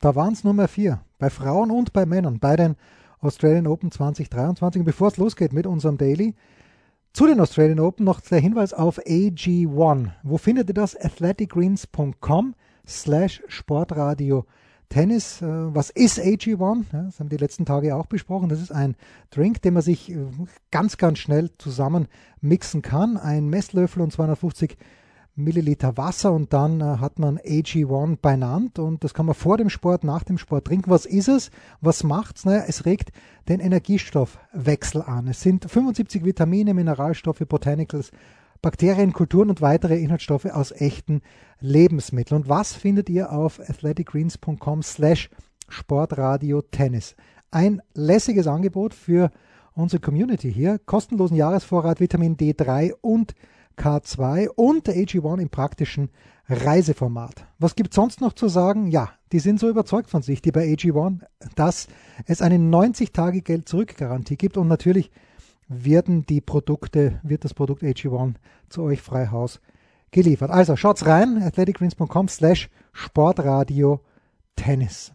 Da waren es nur mehr vier. Bei Frauen und bei Männern. Bei den Australian Open 2023. Und bevor es losgeht mit unserem Daily, zu den Australian Open noch der Hinweis auf AG1. Wo findet ihr das? athleticgreens.com slash Sportradio Tennis. Äh, was ist AG1? das haben wir die letzten Tage auch besprochen. Das ist ein Drink, den man sich äh, ganz, ganz schnell zusammen mixen kann. Ein Messlöffel und 250 Milliliter Wasser und dann äh, hat man AG1 benannt und das kann man vor dem Sport, nach dem Sport trinken. Was ist es? Was macht's? Naja, es regt den Energiestoffwechsel an. Es sind 75 Vitamine, Mineralstoffe, Botanicals, Bakterien, Kulturen und weitere Inhaltsstoffe aus echten Lebensmitteln. Und was findet ihr auf athleticgreens.com slash Sportradio Tennis? Ein lässiges Angebot für unsere Community hier. Kostenlosen Jahresvorrat Vitamin D3 und K2 und der AG1 im praktischen Reiseformat. Was gibt es sonst noch zu sagen? Ja, die sind so überzeugt von sich, die bei AG1, dass es eine 90-Tage-Geld-Zurück-Garantie gibt und natürlich werden die Produkte, wird das Produkt AG1 zu euch frei Haus geliefert. Also schaut's rein, athleticgreens.com slash Sportradio Tennis.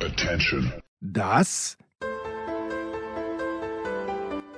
Attention. Das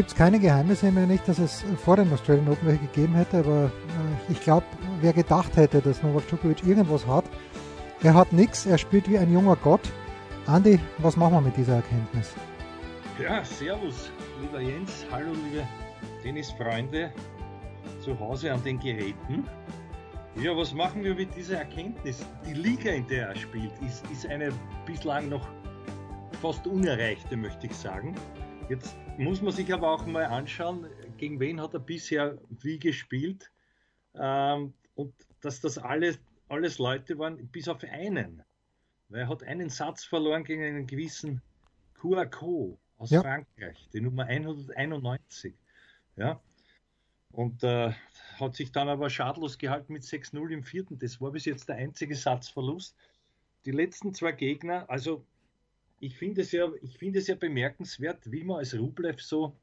Es gibt keine Geheimnisse mehr nicht, dass es vor den Australian Open welche gegeben hätte, aber äh, ich glaube, wer gedacht hätte, dass Novak Djokovic irgendwas hat, er hat nichts, er spielt wie ein junger Gott. Andi, was machen wir mit dieser Erkenntnis? Ja, servus, lieber Jens, hallo liebe Tennisfreunde zu Hause an den Geräten. Ja, was machen wir mit dieser Erkenntnis? Die Liga, in der er spielt, ist, ist eine bislang noch fast unerreichte, möchte ich sagen. Jetzt muss man sich aber auch mal anschauen, gegen wen hat er bisher wie gespielt. Ähm, und dass das alles, alles Leute waren, bis auf einen. Weil er hat einen Satz verloren gegen einen gewissen Kouakou aus ja. Frankreich, die Nummer 191. Ja. Und äh, hat sich dann aber schadlos gehalten mit 6-0 im vierten. Das war bis jetzt der einzige Satzverlust. Die letzten zwei Gegner, also ich finde es, ja, find es ja bemerkenswert, wie man als Rublev so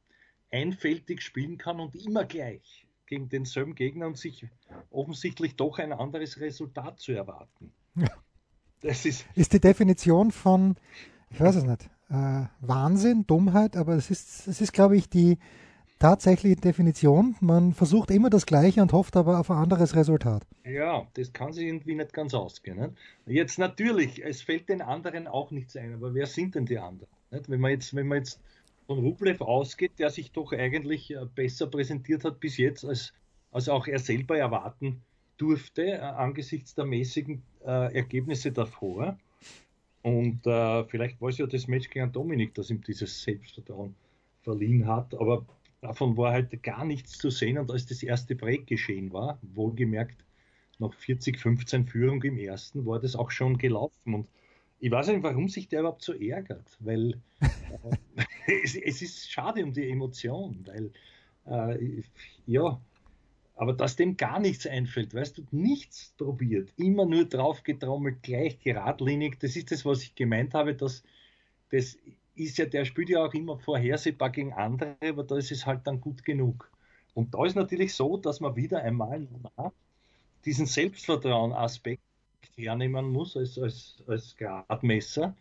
einfältig spielen kann und immer gleich gegen denselben Gegner und sich offensichtlich doch ein anderes Resultat zu erwarten. Ja. Das ist, ist die Definition von, ich weiß es nicht, äh, Wahnsinn, Dummheit, aber es ist, es ist, glaube ich, die tatsächliche Definition. Man versucht immer das Gleiche und hofft aber auf ein anderes Resultat. Ja, das kann sich irgendwie nicht ganz ausgehen. Nicht? Jetzt natürlich, es fällt den anderen auch nichts ein, aber wer sind denn die anderen? Nicht? Wenn man jetzt, wenn man jetzt von Rublev ausgeht, der sich doch eigentlich äh, besser präsentiert hat bis jetzt, als, als auch er selber erwarten durfte, äh, angesichts der mäßigen äh, Ergebnisse davor. Und äh, vielleicht war es ja das Match gegen Dominik, das ihm dieses Selbstvertrauen verliehen hat. Aber Davon war halt gar nichts zu sehen und als das erste Break geschehen war, wohlgemerkt nach 40, 15 Führung im ersten, war das auch schon gelaufen. Und ich weiß nicht, warum sich der überhaupt so ärgert, weil äh, es, es, ist schade um die Emotion, weil äh, ja, aber dass dem gar nichts einfällt, weißt du, nichts probiert, immer nur drauf getrommelt, gleich geradlinig, das ist das, was ich gemeint habe, dass das ist ja, der spielt ja auch immer vorhersehbar gegen andere, aber da ist es halt dann gut genug. Und da ist natürlich so, dass man wieder einmal diesen Selbstvertrauen-Aspekt hernehmen muss als, als, als Gradmesser,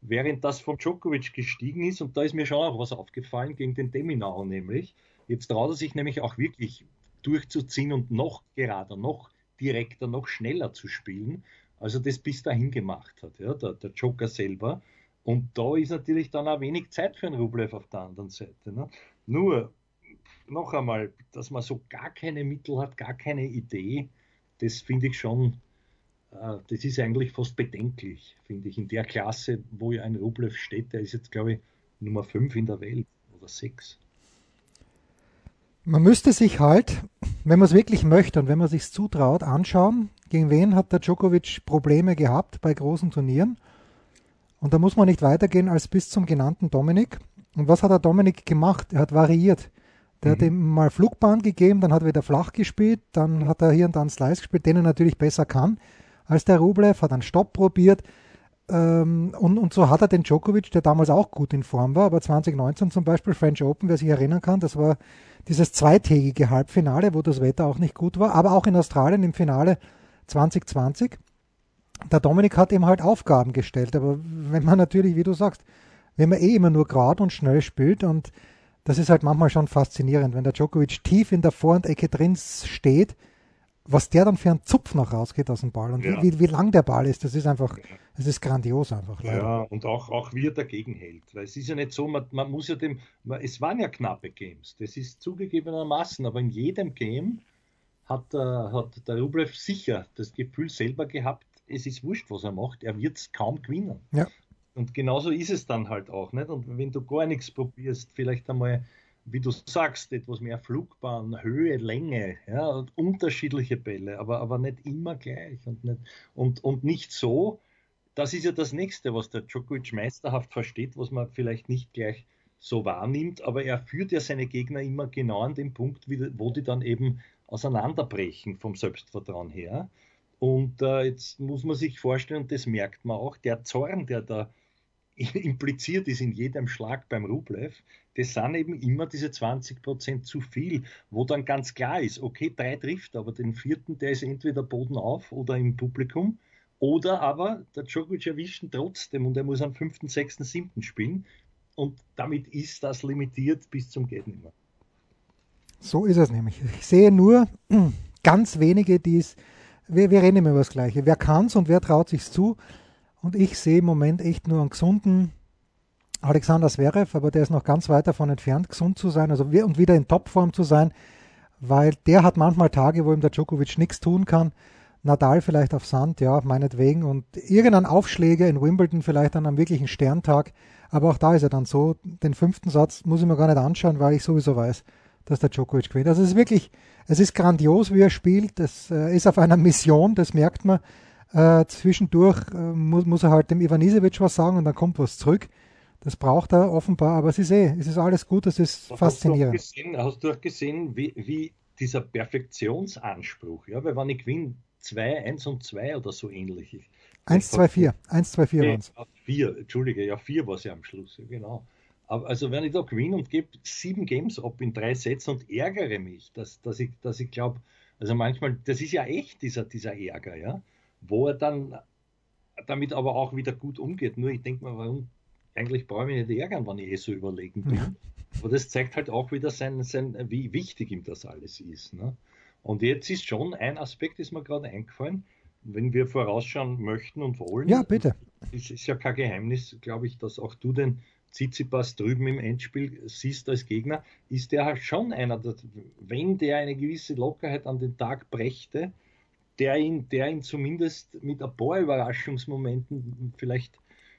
während das von Djokovic gestiegen ist. Und da ist mir schon auch was aufgefallen gegen den Deminau nämlich. Jetzt traut er sich nämlich auch wirklich durchzuziehen und noch gerader, noch direkter, noch schneller zu spielen, als er das bis dahin gemacht hat, ja, der, der Joker selber. Und da ist natürlich dann auch wenig Zeit für einen Rublev auf der anderen Seite. Ne? Nur, noch einmal, dass man so gar keine Mittel hat, gar keine Idee, das finde ich schon, äh, das ist eigentlich fast bedenklich, finde ich, in der Klasse, wo ja ein Rublev steht, der ist jetzt, glaube ich, Nummer 5 in der Welt oder 6. Man müsste sich halt, wenn man es wirklich möchte und wenn man sich zutraut, anschauen, gegen wen hat der Djokovic Probleme gehabt bei großen Turnieren Und da muss man nicht weitergehen als bis zum genannten Dominik. Und was hat der Dominik gemacht? Er hat variiert. Der mhm. hat ihm mal Flugbahn gegeben, dann hat er wieder flach gespielt, dann hat er hier und da einen Slice gespielt, den er natürlich besser kann als der Rublev, hat einen Stopp probiert. Ähm, und, und so hat er den Djokovic, der damals auch gut in Form war, aber 2019 zum Beispiel French Open, wer sich erinnern kann, das war dieses zweitägige Halbfinale, wo das Wetter auch nicht gut war, aber auch in Australien im Finale 2020. Der Dominik hat ihm halt Aufgaben gestellt, aber wenn man natürlich, wie du sagst, wenn man eh immer nur gerade und schnell spielt und das ist halt manchmal schon faszinierend, wenn der Djokovic tief in der Vorhandecke drin steht, was der dann für einen Zupf noch rausgeht aus dem Ball und ja. wie, wie, lang der Ball ist, das ist einfach, es ist grandios einfach. Leider. Ja, und auch, auch wie er dagegen hält. Weil es ist ja nicht so, man, man muss ja dem, es waren ja knappe Games, das ist zugegebenermaßen, aber in jedem Game hat, äh, hat der Rublev sicher das Gefühl selber gehabt, es ist wurscht, was er macht, er wird es kaum gewinnen. Ja. Und genauso ist es dann halt auch. Nicht? Und wenn du gar nichts probierst, vielleicht einmal, wie du sagst, etwas mehr Flugbahn, Höhe, Länge, ja, und unterschiedliche Bälle, aber, aber nicht immer gleich und nicht, und, und nicht so. Das ist ja das Nächste, was der Djokovic meisterhaft versteht, was man vielleicht nicht gleich so wahrnimmt, aber er führt ja seine Gegner immer genau an den Punkt, wo die dann eben auseinanderbrechen vom Selbstvertrauen her. Und äh, jetzt muss man sich vorstellen, und das merkt man auch, der Zorn, der da impliziert ist in jedem Schlag beim Rublev, das sind eben immer diese 20% zu viel, wo dann ganz klar ist, okay, drei trifft, aber den vierten, der ist entweder Boden auf oder im Publikum, oder aber der Djokovic erwischt ihn trotzdem und er muss am 5., 6., 7. spielen und damit ist das limitiert bis zum Gehtnimmer. So ist es nämlich. Ich sehe nur ganz wenige, die es, wir, wir reden immer über das Gleiche, wer kann es und wer traut sich zu, und ich sehe im Moment echt nur einen gesunden Alexander Zverev, aber der ist noch ganz weit davon entfernt, gesund zu sein also und wieder in Topform zu sein, weil der hat manchmal Tage, wo ihm der Djokovic nichts tun kann. Nadal vielleicht auf Sand, ja, meinetwegen. Und irgendein Aufschläger in Wimbledon vielleicht an einem wirklichen Sterntag. Aber auch da ist er dann so. Den fünften Satz muss ich mir gar nicht anschauen, weil ich sowieso weiß, dass der Djokovic gewinnt. Also es ist wirklich, es ist grandios, wie er spielt. Es äh, ist auf einer Mission, das merkt man. Äh, zwischendurch äh, muss, muss, er halt dem Ivanisevic was sagen und dann kommt was zurück. Das braucht er offenbar, aber es ist eh, es ist alles gut, es ist hast faszinierend. Du gesehen, hast du auch gesehen, wie, wie dieser Perfektionsanspruch, ja, weil wenn ich gewinne 2, 1 und 2 oder so ähnlich. 1, 2, 4, 1, 2, 4 waren es. 4, Entschuldige, ja, 4 war es ja am Schluss, genau. Also wenn ich da gewinne und gebe sieben Games ab in drei Sätzen und ärgere mich, dass, dass ich, dass ich glaube, also manchmal, das ist ja echt dieser, dieser Ärger, ja wo er dann damit aber auch wieder gut umgeht. Nur ich denke mal, warum eigentlich brauche ich mich nicht ärgern, wenn ich eh so überlegen bin. Ja. Aber das zeigt halt auch wieder sein, sein, wie wichtig ihm das alles ist. Ne? Und jetzt ist schon ein Aspekt, ist mir gerade eingefallen, wenn wir vorausschauen möchten und wollen. Ja, bitte. Es ist ja kein Geheimnis, glaube ich, dass auch du den Tsitsipas drüben im Endspiel siehst als Gegner, ist der halt schon einer, wenn der eine gewisse Lockerheit an den Tag brächte, der ihn, der ihn zumindest mit ein paar Überraschungsmomenten vielleicht,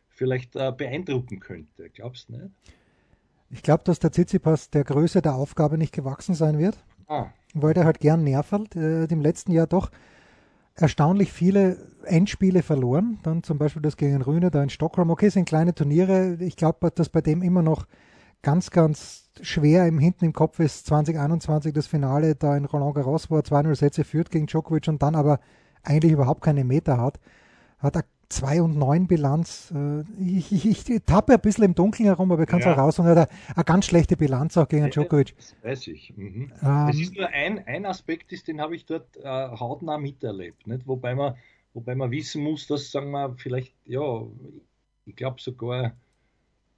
vielleicht äh, beeindrucken könnte. Glaubst du nicht? Ich glaube, dass der Tsitsipas der Größe der Aufgabe nicht gewachsen sein wird, ah. weil der halt gern nervelt. Äh, Im letzten Jahr doch erstaunlich viele Endspiele verloren. Dann zum Beispiel das gegen Rühne da in Stockholm. Okay, sind kleine Turniere. Ich glaube, dass bei dem immer noch ganz, ganz schwer im hinten im Kopf ist 2021 das Finale da in Roland Garros, wo er 2-0 Sätze führt gegen Djokovic und dann aber eigentlich überhaupt keine Meter hat. Hat er 2 und 9 Bilanz. Äh, ich, ich, ich tappe ein bisschen im Dunkeln herum, aber ich kann es ja. auch raus. Und er hat eine ganz schlechte Bilanz auch gegen Djokovic. Das weiß ich. Mhm. Ähm, es ist nur ein, ein Aspekt, ist, den habe ich dort äh, hautnah miterlebt. Nicht? Wobei, man, wobei man wissen muss, dass, sagen wir, vielleicht, ja, ich glaube sogar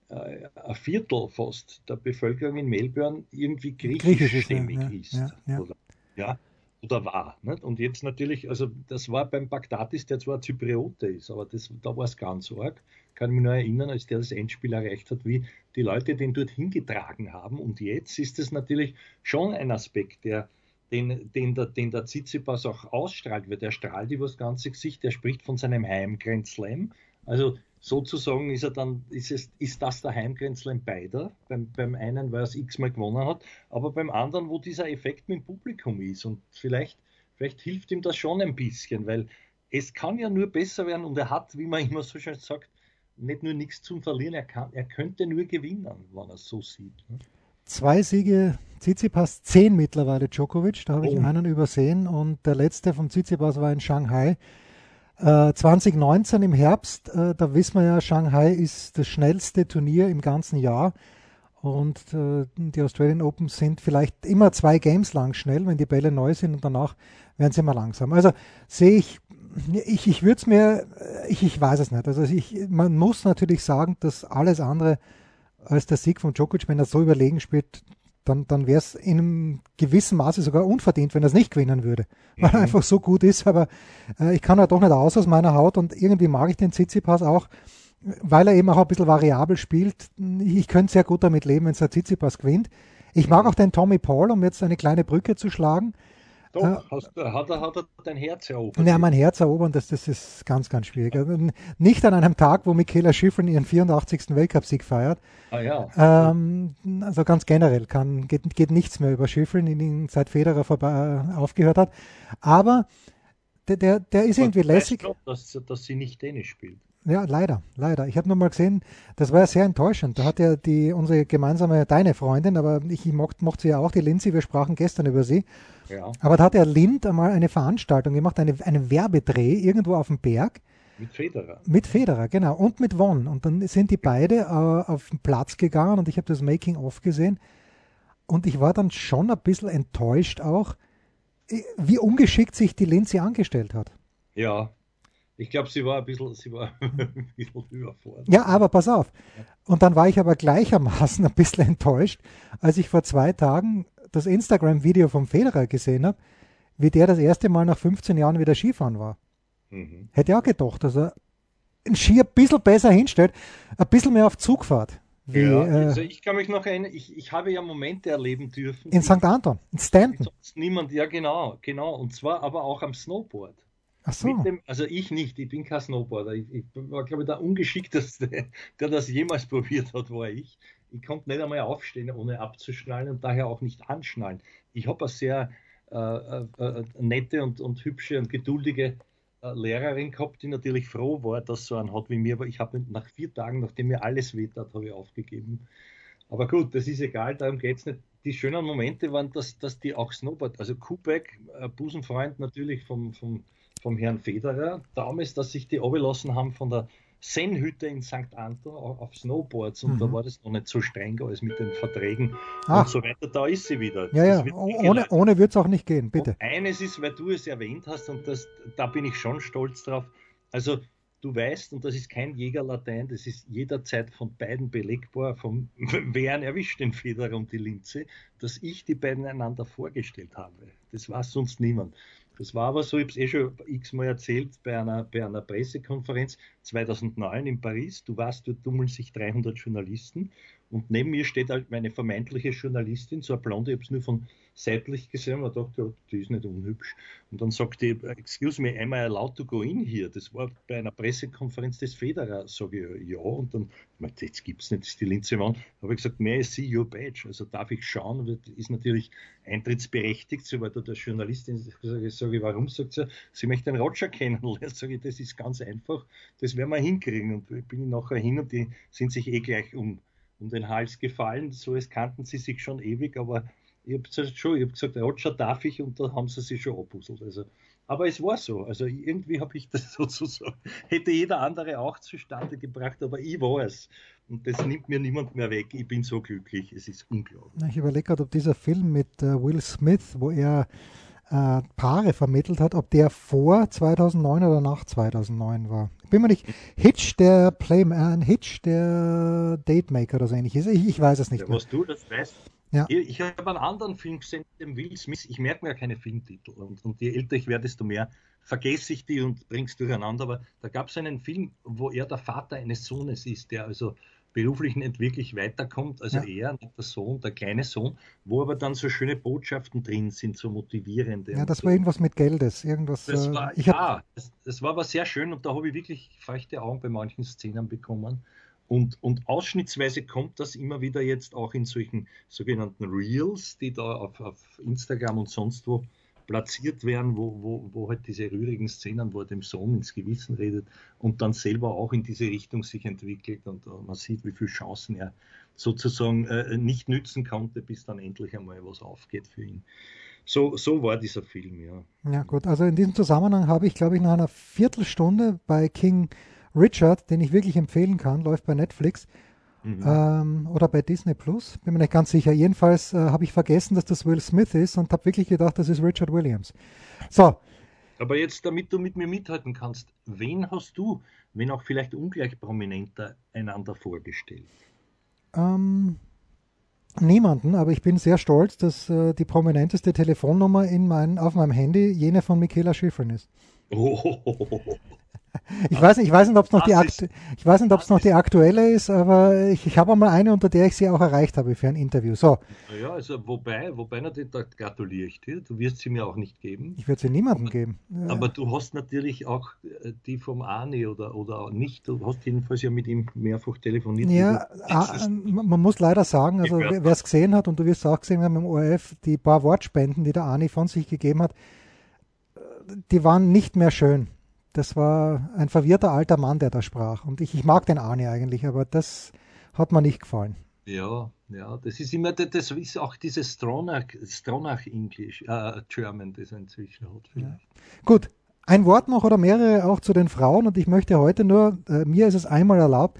äh, ein Viertel fast der Bevölkerung in Melbourne irgendwie griechischstämmig griechisch ist. Ja, ja, oder, war. Nicht? Und jetzt natürlich, also das war beim Bagdatis, der zwar Zypriote ist, aber das, da war es ganz arg. Kann mich nur erinnern, als der das Endspiel erreicht hat, wie die Leute den dort hingetragen haben. Und jetzt ist es natürlich schon ein Aspekt, der, den, den, der, den der Tsitsipas auch ausstrahlt, weil der strahlt über das ganze Gesicht, der spricht von seinem Heim Grand Slam. Also sozusagen ist er dann, ist, es, ist das der Heimgrenzler beider. Beim, beim einen, weil er es x-mal gewonnen hat, aber beim anderen, wo dieser Effekt mit dem Publikum ist. Und vielleicht, vielleicht hilft ihm das schon ein bisschen, weil es kann ja nur besser werden und er hat, wie man immer so schön sagt, nicht nur nichts zum Verlieren, er, kann, er könnte nur gewinnen, wenn er es so sieht. Ne? Zwei Siege Tsitsipas, zehn mittlerweile Djokovic, da habe ich oh. einen übersehen und der letzte von Tsitsipas war in Shanghai. Äh, 2019 im Herbst, äh, da wissen wir ja, Shanghai ist das schnellste Turnier im ganzen Jahr und äh, die Australian Open sind vielleicht immer zwei Games lang schnell, wenn die Bälle neu sind und danach werden sie immer langsam. Also sehe ich, ich, ich würde es mir, ich, ich weiß es nicht. Also ich, man muss natürlich sagen, dass alles andere als der Sieg von Djokovic, wenn er so überlegen spielt, dann, dann wäre es in einem gewissen Maße sogar unverdient, wenn er es nicht gewinnen würde, weil er mhm. einfach so gut ist. Aber äh, ich kann ja doch nicht aus aus meiner Haut und irgendwie mag ich den Tsitsipas auch, weil er eben auch ein bisschen variabel spielt. Ich könnte sehr gut damit leben, wenn es der Tsitsipas gewinnt. Ich mag auch den Tommy Paul, um jetzt eine kleine Brücke zu schlagen. Doch, äh, hast, hat, er, hat er dein Herz erobert? Ja, mein Herz erobern, das, das ist ganz, ganz schwierig. Also, nicht an einem Tag, wo Michaela Schifrin ihren 84. Weltcupsieg feiert. Ah ja. Ähm, also ganz generell kann, geht, geht nichts mehr über Schifrin, ihn seit Federer vorbei, äh, aufgehört hat. Aber der, der, der ist irgendwie lässig. Doch, dass, dass sie nicht Tennis spielt. Ja, leider, leider. Ich habe nur mal gesehen, das war ja sehr enttäuschend. Da hat ja die, unsere gemeinsame, deine Freundin, aber ich mochte, mochte sie ja auch, die Lindsay, wir sprachen gestern über sie. Ja. Aber da hat der Lind einmal eine Veranstaltung gemacht, eine, einen Werbedreh irgendwo auf dem Berg. Mit Federer. Mit Federer, genau. Und mit Won. Und dann sind die beide äh, auf den Platz gegangen und ich habe das Making-of gesehen. Und ich war dann schon ein bisschen enttäuscht auch, wie ungeschickt sich die Lindsay angestellt hat. Ja, ich glaube, sie war ein bisschen, sie war ein bisschen überfordert. Ja, aber pass auf. Und dann war ich aber gleichermaßen ein bisschen enttäuscht, als ich vor zwei Tagen das Instagram-Video vom Federer gesehen habe, wie der das erste Mal nach 15 Jahren wieder Skifahren war. Mhm. Hätte auch gedacht, dass er ein Ski ein bisschen besser hinstellt, ein bisschen mehr auf Zugfahrt. Wie, ja, äh, also ich kann mich noch erinnern, ich, ich habe ja Momente erleben dürfen. In St. Anton, in Stanton. Niemand, ja genau, genau. Und zwar aber auch am Snowboard. Ach so. Dem, also ich nicht, ich bin kein Snowboarder. Ich, ich war, glaube ich, der ungeschickteste, der das jemals probiert hat, war ich. Ich konnte nicht einmal aufstehen, ohne abzuschnallen und daher auch nicht anschnallen. Ich habe eine sehr äh, äh, äh, nette und, und hübsche und geduldige äh, Lehrerin gehabt, die natürlich froh war, dass so einen hat wie mir, aber ich habe nach vier Tagen, nachdem mir alles wehtert, habe ich aufgegeben. Aber gut, das ist egal, darum geht es nicht. Die schönen Momente waren, dass, dass die auch Snowboard, also Kubek, äh, Busenfreund natürlich vom, vom vom Herrn Federer. Damals, dass sich die abgelassen haben von der Sennhütte in St. Anton auf Snowboards und mhm. da war das noch nicht so streng als mit den Verträgen Ach. und so weiter. Da ist sie wieder. Ja, ja. Ohne, ohne wird es auch nicht gehen, bitte. Und eines ist, weil du es erwähnt hast und das, da bin ich schon stolz drauf. Also du weißt, und das ist kein Jägerlatein, das ist jederzeit von beiden belegbar, vom wer erwischt den Federer und die Linze, dass ich die beiden einander vorgestellt habe. Das weiß sonst niemand. Das war aber so, ich habe es eh schon x-mal erzählt bei einer, bei einer Pressekonferenz 2009 in Paris. Du weißt, dort tummeln sich 300 Journalisten und neben mir steht halt meine vermeintliche Journalistin, so eine Blonde, ich habe es nur von seitlich gesehen und dachte, die ist nicht unhübsch. Und dann sagt die, excuse me, am I allowed to go in here? Das war bei einer Pressekonferenz des Federer. Sage ich, ja. Und dann, jetzt gibt es nicht, das ist die Linze Wand. habe ich gesagt, may I see your badge? Also darf ich schauen? Ist natürlich eintrittsberechtigt, so war da der Journalistin. Sage ich, sage, warum? Sagt sie, sie möchte den Roger kennenlernen. Sage ich, das ist ganz einfach. Das werden wir hinkriegen. Und ich bin nachher hin und die sind sich eh gleich um, um den Hals gefallen. So als kannten sie sich schon ewig, aber ich habe schon, ich habe gesagt, Roger darf ich und da haben sie sich schon abpuzzelt. Also, aber es war so. Also irgendwie habe ich das sozusagen, hätte jeder andere auch zustande gebracht, aber ich war es. Und das nimmt mir niemand mehr weg. Ich bin so glücklich. Es ist unglaublich. Ich überlege gerade, ob dieser Film mit äh, Will Smith, wo er äh, Paare vermittelt hat, ob der vor 2009 oder nach 2009 war. Bin mir nicht. Hitch, der Playman, Hitch, der Datemaker oder so ähnlich ist. Ich, ich weiß es nicht. Ja, was du das weißt, ja. Ich, ich habe einen anderen Film gesehen, den Will Smith. Ich merke mir ja keine Filmtitel. Und, und je älter ich werde, desto mehr vergesse ich die und bringe es durcheinander. Aber da gab es einen Film, wo er der Vater eines Sohnes ist, der also beruflich nicht wirklich weiterkommt, also ja. er, der Sohn, der kleine Sohn, wo aber dann so schöne Botschaften drin sind, so motivierende. Ja, das war irgendwas mit Geldes, irgendwas. Das äh, war, ja, das, das, war aber sehr schön und da habe ich wirklich feuchte Augen bei manchen Szenen bekommen. Und, und ausschnittsweise kommt das immer wieder jetzt auch in solchen sogenannten Reels, die da auf, auf Instagram und sonst wo platziert werden, wo, wo, wo halt diese rührigen Szenen, wo er dem Sohn ins Gewissen redet und dann selber auch in diese Richtung sich entwickelt und uh, man sieht, wie viele Chancen er sozusagen äh, nicht nützen konnte, bis dann endlich einmal was aufgeht für ihn. So, so war dieser Film, ja. Ja, gut. Also in diesem Zusammenhang habe ich, glaube ich, nach einer Viertelstunde bei King Richard, den ich wirklich empfehlen kann, läuft bei Netflix, Mhm. Ähm, oder bei Disney Plus, bin mir nicht ganz sicher. Jedenfalls äh, habe ich vergessen, dass das Will Smith ist und habe wirklich gedacht, das ist Richard Williams. So. Aber jetzt, damit du mit mir mithalten kannst, wen hast du, wenn auch vielleicht ungleich prominenter, einander vorgestellt? Ähm, niemanden, aber ich bin sehr stolz, dass äh, die prominenteste Telefonnummer in mein, auf meinem Handy jene von Michaela Schifrin ist. Oh. Ich weiß nicht, ich weiß nicht, ob es noch, die, ich weiß nicht, ob es noch die aktuelle ist, aber ich, ich habe mal eine, unter der ich sie auch erreicht habe für ein Interview. So. Ja, also wobei, wobei natürlich, da gratuliere ich dir. Du wirst sie mir auch nicht geben. Ich würde sie niemandem geben. Ja. Aber du hast natürlich auch äh, die vom Arne oder, oder nicht. Du hast jedenfalls ja mit ihm mehrfach telefoniert. Ja, man muss leider sagen, also wer es gesehen hat und du wirst es auch gesehen haben im ORF, die paar Wortspenden, die der Arne von sich gegeben hat, die waren nicht mehr schön das war ein verwirrter alter Mann, der da sprach. Und ich, ich mag den Arne eigentlich, aber das hat mir nicht gefallen. Ja, ja, das ist immer, das ist auch dieses Stronach, Stronach English, äh, German, das er inzwischen hat. Ja. Gut, ein Wort noch oder mehrere auch zu den Frauen und ich möchte heute nur, äh, mir ist es einmal erlaubt,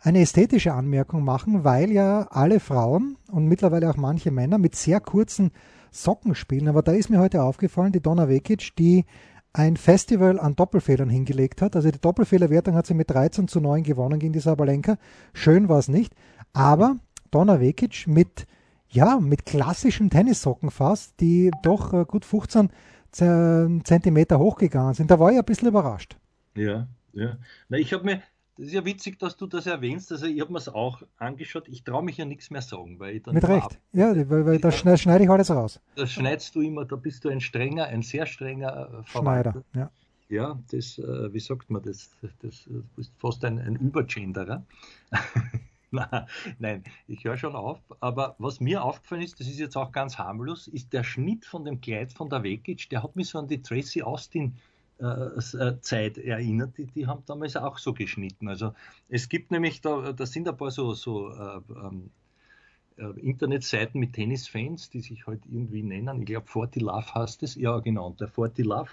eine ästhetische Anmerkung machen, weil ja alle Frauen und mittlerweile auch manche Männer mit sehr kurzen Socken spielen. Aber da ist mir heute aufgefallen, die Donna Vekic, die ein Festival an Doppelfehlern hingelegt hat. Also die Doppelfehlerwertung hat sie mit 13 zu 9 gewonnen gegen die Sabalenka. Schön war es nicht. Aber Donna Vekic mit, ja, mit klassischen Tennissocken fast, die doch äh, gut 15 Zentimeter hochgegangen sind. Da war ich ein bisschen überrascht. Ja, ja. Na, ich habe mir, das ist ja witzig, dass du das erwähnst. Also ich habe mir es auch angeschaut. Ich traue mich ja nichts mehr sagen, weil ich dann Mit Recht. Ab ja, weil, weil da schneide, ich alles raus. Da schneidest du immer, da bist du ein strenger, ein sehr strenger äh, Schneider, ja. Ja, das, äh, wie sagt man das? Das, du bist fast ein, ein Übergenderer. Nein, ich höre schon auf. Aber was mir aufgefallen ist, das ist jetzt auch ganz harmlos, ist der Schnitt von dem Kleid von der Vekic, der hat mich so an die Tracy Austin äh, äh, Zeit erinnert, die, die haben damals auch so geschnitten. Also es gibt nämlich, da, da sind ein paar so, so äh, ähm, äh, Internetseiten mit Tennisfans, die sich halt irgendwie nennen. Ich glaube, Forty Love heißt es. Ja, genau. Und der Forty Love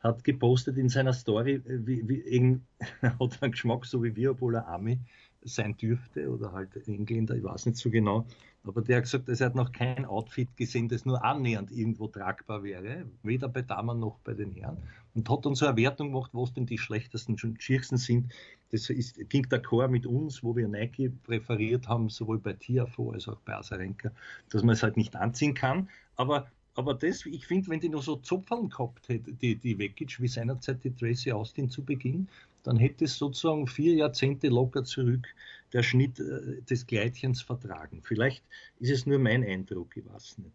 hat gepostet in seiner Story, wie, wie hat einen Geschmack, so wie wir, obwohl er Ami sein dürfte oder halt Engländer, ich weiß nicht so genau. Aber der hat gesagt, er hat noch kein Outfit gesehen, das nur annähernd irgendwo tragbar wäre, weder bei Damen noch bei den Herren. Und hat dann so eine Wertung gemacht, was denn die schlechtesten und schiersten sind. Das ist, ging d'accord mit uns, wo wir Nike präferiert haben, sowohl bei Tiafo als auch bei Asarenka, dass man es halt nicht anziehen kann. Aber aber das, ich finde, wenn die nur so Zopfern gehabt hätte, die, die Vekic, wie seinerzeit die Tracy Austin zu Beginn, dann hätte es sozusagen vier Jahrzehnte locker zurück der Schnitt äh, des Kleidchens vertragen. Vielleicht ist es nur mein Eindruck, ich weiß nicht.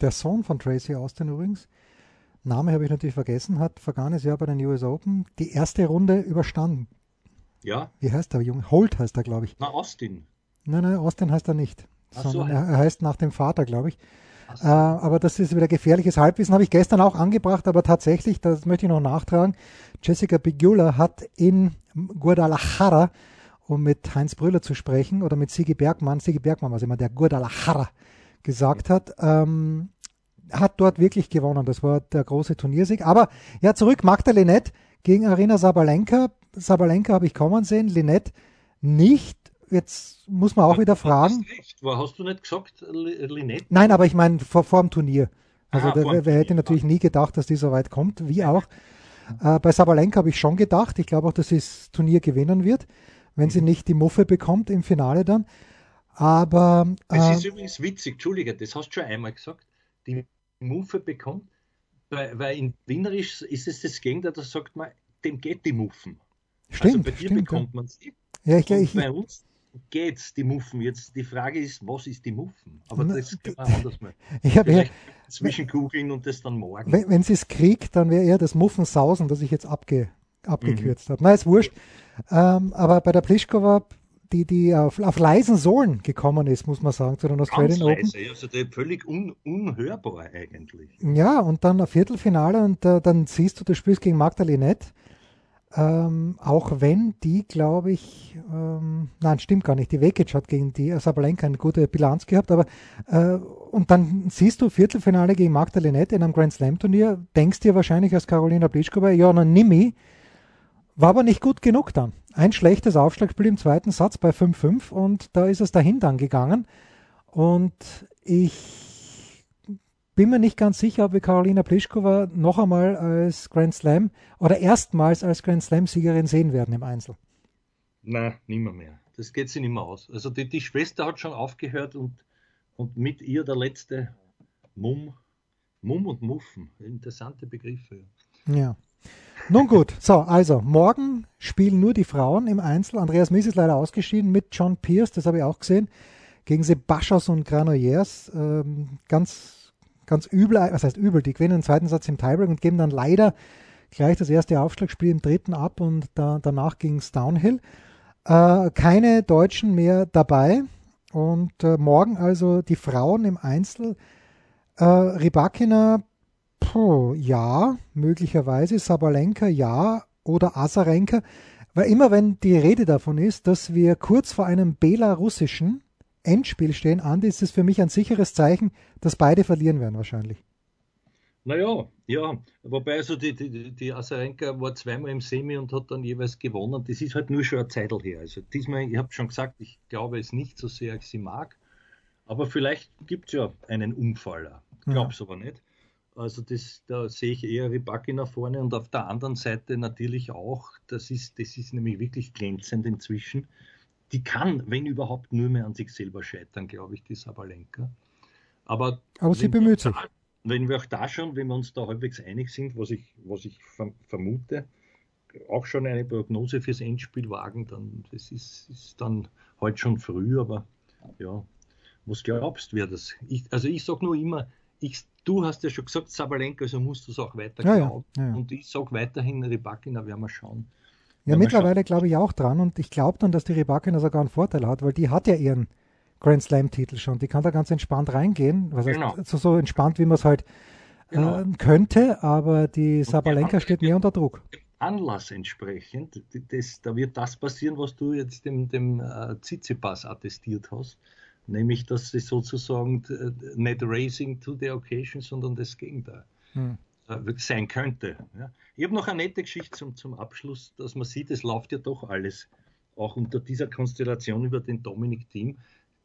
Der Sohn von Tracy Austin übrigens, Name habe ich natürlich vergessen, hat vergangenes Jahr bei den US Open die erste Runde überstanden. Ja. Wie heißt der Junge? Holt heißt er, glaube ich. Na, Austin. Nein, nein, Austin heißt er nicht. Sondern so, er heißt nach dem Vater, glaube ich. Äh, aber das ist wieder gefährliches Halbwissen, habe ich gestern auch angebracht, aber tatsächlich, das möchte ich noch nachtragen, Jessica Bigula hat in Guadalajara, um mit Heinz Brüller zu sprechen, oder mit Sigi Bergmann, Sigi Bergmann, was immer der Guadalajara gesagt hat, ähm, hat dort wirklich gewonnen. Das war der große Turniersieg. Aber ja, zurück, Magda Linette gegen Arena Sabalenka. Sabalenka habe ich kommen sehen, Linette nicht jetzt muss man auch wieder fragen. Hast du nicht gesagt, Linette? Nein, aber ich meine vor, vor dem Turnier. Also ah, wer, wer hätte natürlich nie gedacht, dass die so weit kommt, wie auch. Äh, bei Sabalenka habe ich schon gedacht. Ich glaube auch, dass sie das Turnier gewinnen wird, wenn mhm. sie nicht die Muffe bekommt im Finale dann. Aber. Äh, es ist übrigens witzig, Entschuldige, das hast du schon einmal gesagt. Die Muffe bekommt, weil, weil in Wienerisch ist es das Gegenteil, da sagt man, dem geht die Muffen. Stimmt. Also bei dir stimmt, bekommt man sie. Ja, ich, ich, bei uns geht's, die Muffen. Jetzt die Frage ist, was ist die Muffen? Aber das können wir anders mal. Ich habe ja, zwischen googeln und das dann morgen. Wenn, wenn sie es kriegt, dann wäre eher das Muffensausen, das ich jetzt abge, abgekürzt mhm. habe. Na, ist wurscht. Ähm, aber bei der Pliskova, die, die auf, auf, leisen Sohlen gekommen ist, muss man sagen, zu den Australian Ganz Open. also völlig un, unhörbar eigentlich. Ja, und dann ein Viertelfinale und äh, dann siehst du, du spielst gegen Magdalinette. Ähm, auch wenn die, glaube ich, ähm, nein, stimmt gar nicht. Die Vekic hat gegen die Sabalenka eine gute Bilanz gehabt, aber äh, und dann siehst du Viertelfinale gegen Magdalinette in einem Grand Slam Turnier, denkst dir wahrscheinlich als Carolina Pliskova, ja, na Nimi, war aber nicht gut genug dann. Ein schlechtes Aufschlagspiel im zweiten Satz bei 5-5 und da ist es dahin dann gegangen. Und ich bin mir nicht ganz sicher, ob wir Karolina Pliskova noch einmal als Grand Slam oder erstmals als Grand Slam-Siegerin sehen werden im Einzel. Nein, nimmer mehr. Das geht sich nicht mehr aus. Also die, die Schwester hat schon aufgehört und, und mit ihr der letzte Mumm. Mumm und Muffen. Interessante Begriffe. Ja. Nun gut, so, also morgen spielen nur die Frauen im Einzel. Andreas Mies ist leider ausgeschieden mit John Pierce, das habe ich auch gesehen, gegen Sebastos und Granollers. Ähm, ganz, ganz übel, was heißt übel, die gewinnen den zweiten Satz im Tiebreak und geben dann leider gleich das erste Aufschlagspiel im dritten ab und da, danach ging es Downhill. Äh, keine Deutschen mehr dabei und äh, morgen also die Frauen im Einzel. Äh, Rybakina Puh, ja, möglicherweise. Sabalenka ja oder Azarenka. Weil immer wenn die Rede davon ist, dass wir kurz vor einem belarussischen Endspiel stehen, Andi, ist es für mich ein sicheres Zeichen, dass beide verlieren werden wahrscheinlich. Naja, ja, wobei also die, die, die Azarenka war zweimal im Semi und hat dann jeweils gewonnen. Das ist halt nur schon eine Zeit her. Also diesmal, ich habe schon gesagt, ich glaube es nicht so sehr, ich sie mag. Aber vielleicht gibt es ja einen Unfall. Ich glaube es ja. aber nicht. Also das, da sehe ich eher Ribaki nach vorne und auf der anderen Seite natürlich auch, das ist, das ist nämlich wirklich glänzend inzwischen. Die kann, wenn überhaupt, nur mehr an sich selber scheitern, glaube ich, die Sabalenka. Aber, Aber sie bemüht sich. Wenn wir auch da schon, wenn wir uns da halbwegs einig sind, was ich, was ich vermute, auch schon eine Prognose fürs Endspiel wagen, dann das ist, ist dann heute schon früh, aber ja, was glaubst du, wer das? Ich, also ich sage nur immer, ich, du hast ja schon gesagt, Sabalenka, also musst du es auch weiter ja, glauben. Ja, ja. Und ich sage weiterhin, Rybakina werden wir schauen. Ja, mittlerweile glaube ich auch dran und ich glaube dann, dass die Rybakina sogar einen Vorteil hat, weil die hat ja ihren Grand Slam-Titel schon. Die kann da ganz entspannt reingehen. Was genau. heißt, so, so entspannt, wie man es halt genau. äh, könnte, aber die Sabalenka steht mehr unter Druck. Anlass entsprechend, das, da wird das passieren, was du jetzt dem, dem äh, Tsitsipas attestiert hast nämlich dass sie sozusagen äh, nicht racing to the occasion, sondern das Gegenteil hm. Äh, sein könnte. Ja. Ich habe noch eine nette Geschichte zum, zum Abschluss, dass man sieht, es läuft ja doch alles, auch unter dieser Konstellation über den Dominik Team.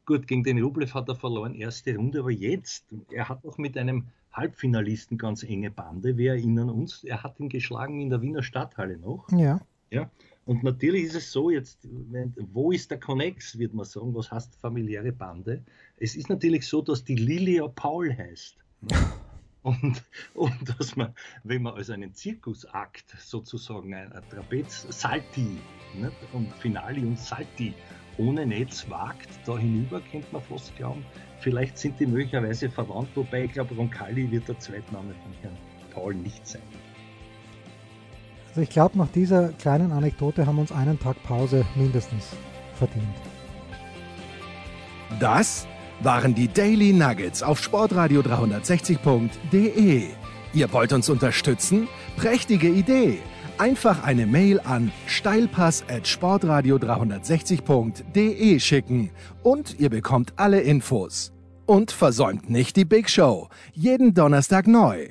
Gut, gegen den Rublev hat er verloren, erste Runde, aber jetzt, er hat auch mit einem Halbfinalisten ganz enge Bande, wir erinnern uns, er hat ihn geschlagen in der Wiener Stadthalle noch. Ja. Ja, und natürlich ist es so, jetzt, wo ist der Connex, wird man sagen, was heißt familiäre Bande? Es ist natürlich so, dass die Lilia Paul heißt. Und, und dass man, wenn man also einen Zirkusakt sozusagen, ein, ein Trapez Salti nicht? und Finali und Salti ohne Netz wagt, da hinüber, könnte man fast glauben, vielleicht sind die möglicherweise verwandt, wobei ich glaube, Roncalli wird der Zweitname von Herrn Paul nicht sein. Also ich glaube, nach dieser kleinen Anekdote haben wir uns einen Tag Pause mindestens verdient. Das waren die Daily Nuggets auf sportradio 360.de. Ihr wollt uns unterstützen? Prächtige Idee! Einfach eine Mail an steilpass at sportradio 360.de schicken und ihr bekommt alle Infos. Und versäumt nicht die Big Show. Jeden Donnerstag neu.